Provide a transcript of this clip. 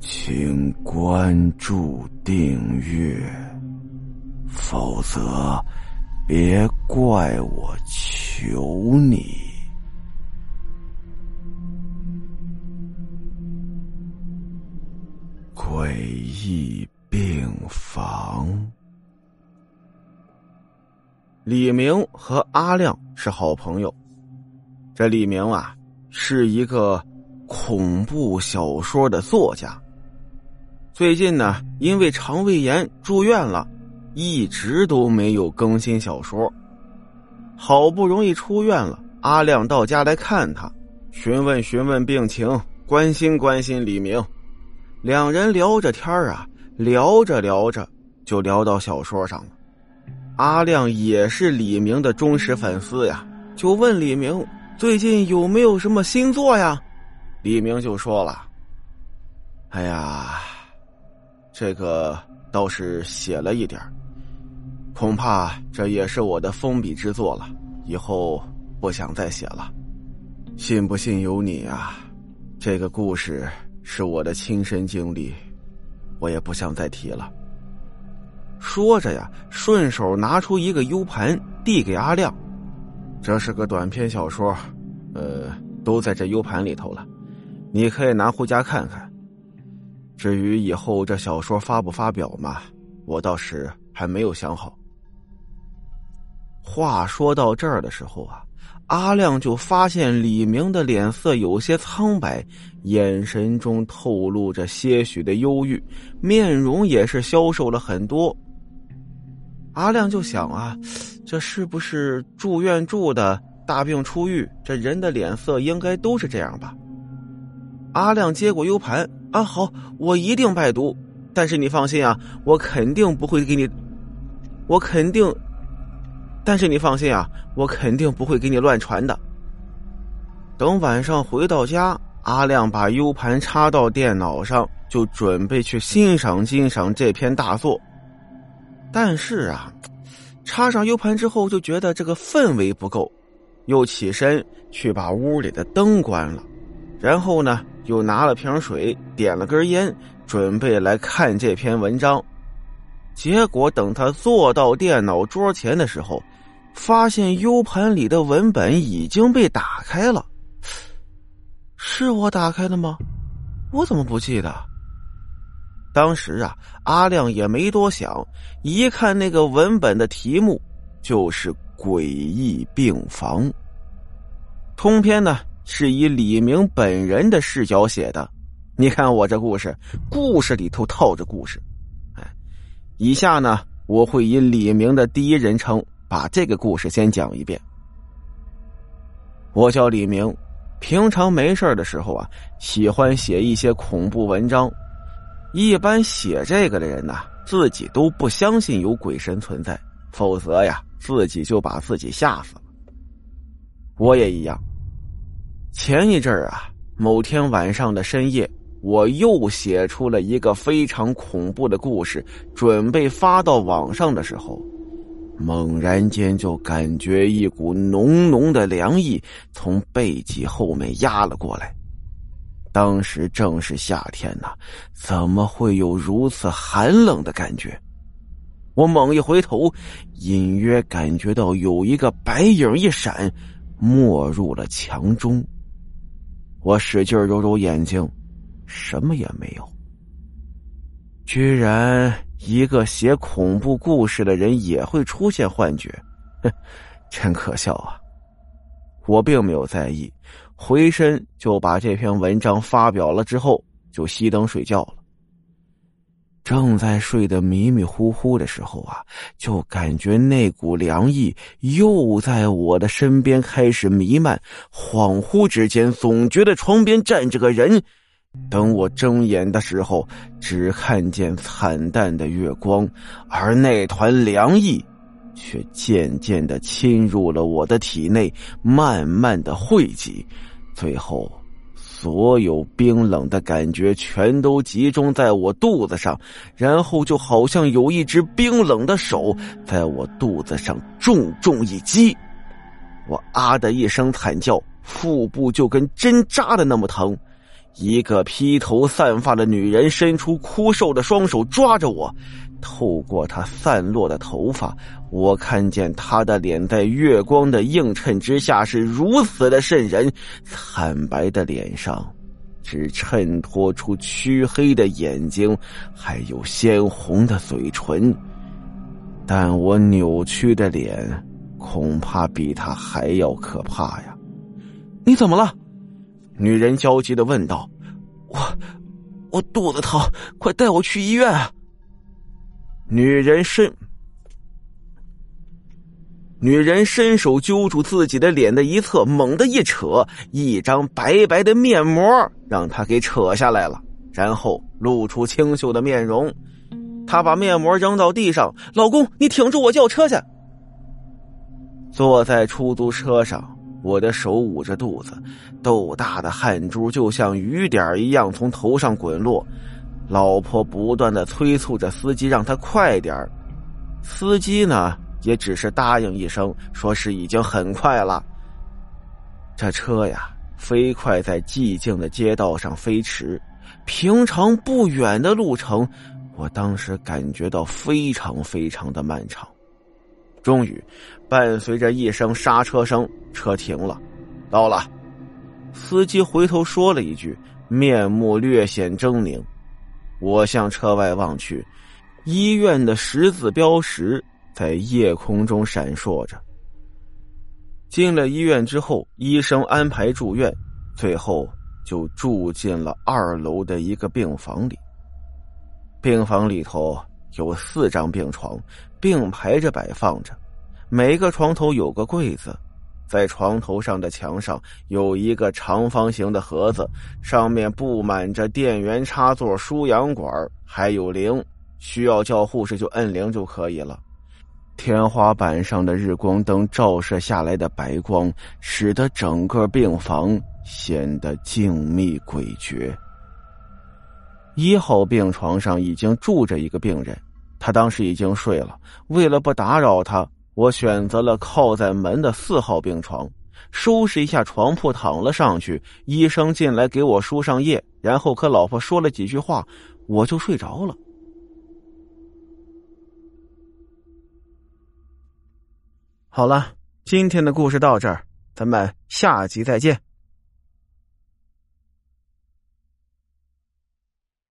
请关注订阅，否则别怪我求你。诡异病房。李明和阿亮是好朋友。这李明啊，是一个恐怖小说的作家。最近呢，因为肠胃炎住院了，一直都没有更新小说。好不容易出院了，阿亮到家来看他，询问询问病情，关心关心李明。两人聊着天啊，聊着聊着就聊到小说上了。阿亮也是李明的忠实粉丝呀，就问李明最近有没有什么新作呀？李明就说了：“哎呀。”这个倒是写了一点恐怕这也是我的封笔之作了。以后不想再写了，信不信由你啊。这个故事是我的亲身经历，我也不想再提了。说着呀，顺手拿出一个 U 盘递给阿亮，这是个短篇小说，呃，都在这 U 盘里头了，你可以拿回家看看。至于以后这小说发不发表嘛，我倒是还没有想好。话说到这儿的时候啊，阿亮就发现李明的脸色有些苍白，眼神中透露着些许的忧郁，面容也是消瘦了很多。阿亮就想啊，这是不是住院住的大病初愈？这人的脸色应该都是这样吧？阿亮接过 U 盘。啊，好，我一定拜读。但是你放心啊，我肯定不会给你，我肯定。但是你放心啊，我肯定不会给你乱传的。等晚上回到家，阿亮把 U 盘插到电脑上，就准备去欣赏欣赏这篇大作。但是啊，插上 U 盘之后，就觉得这个氛围不够，又起身去把屋里的灯关了。然后呢，又拿了瓶水，点了根烟，准备来看这篇文章。结果等他坐到电脑桌前的时候，发现 U 盘里的文本已经被打开了。是我打开的吗？我怎么不记得？当时啊，阿亮也没多想，一看那个文本的题目，就是《诡异病房》。通篇呢。是以李明本人的视角写的，你看我这故事，故事里头套着故事。哎，以下呢，我会以李明的第一人称把这个故事先讲一遍。我叫李明，平常没事的时候啊，喜欢写一些恐怖文章。一般写这个的人呢，自己都不相信有鬼神存在，否则呀，自己就把自己吓死了。我也一样。前一阵儿啊，某天晚上的深夜，我又写出了一个非常恐怖的故事，准备发到网上的时候，猛然间就感觉一股浓浓的凉意从背脊后面压了过来。当时正是夏天呐，怎么会有如此寒冷的感觉？我猛一回头，隐约感觉到有一个白影一闪，没入了墙中。我使劲揉揉眼睛，什么也没有。居然一个写恐怖故事的人也会出现幻觉，哼，真可笑啊！我并没有在意，回身就把这篇文章发表了，之后就熄灯睡觉了。正在睡得迷迷糊糊的时候啊，就感觉那股凉意又在我的身边开始弥漫。恍惚之间，总觉得床边站着个人。等我睁眼的时候，只看见惨淡的月光，而那团凉意却渐渐的侵入了我的体内，慢慢的汇集，最后。所有冰冷的感觉全都集中在我肚子上，然后就好像有一只冰冷的手在我肚子上重重一击，我啊的一声惨叫，腹部就跟针扎的那么疼，一个披头散发的女人伸出枯瘦的双手抓着我，透过她散落的头发，我看见她的脸在月光的映衬之下是如此的渗人，惨白的脸上只衬托出黢黑的眼睛，还有鲜红的嘴唇，但我扭曲的脸恐怕比她还要可怕呀！你怎么了？女人焦急的问道：“我，我肚子疼，快带我去医院啊！”女人伸，女人伸手揪住自己的脸的一侧，猛地一扯，一张白白的面膜让她给扯下来了，然后露出清秀的面容。她把面膜扔到地上：“老公，你挺住，我叫车去。”坐在出租车上。我的手捂着肚子，豆大的汗珠就像雨点一样从头上滚落。老婆不断的催促着司机让他快点儿司机呢也只是答应一声，说是已经很快了。这车呀，飞快在寂静的街道上飞驰，平常不远的路程，我当时感觉到非常非常的漫长。终于，伴随着一声刹车声，车停了。到了，司机回头说了一句，面目略显狰狞。我向车外望去，医院的十字标识在夜空中闪烁着。进了医院之后，医生安排住院，最后就住进了二楼的一个病房里。病房里头。有四张病床并排着摆放着，每个床头有个柜子，在床头上的墙上有一个长方形的盒子，上面布满着电源插座、输氧管，还有铃，需要叫护士就摁铃就可以了。天花板上的日光灯照射下来的白光，使得整个病房显得静谧诡谲。一号病床上已经住着一个病人，他当时已经睡了。为了不打扰他，我选择了靠在门的四号病床，收拾一下床铺，躺了上去。医生进来给我输上液，然后和老婆说了几句话，我就睡着了。好了，今天的故事到这儿，咱们下集再见。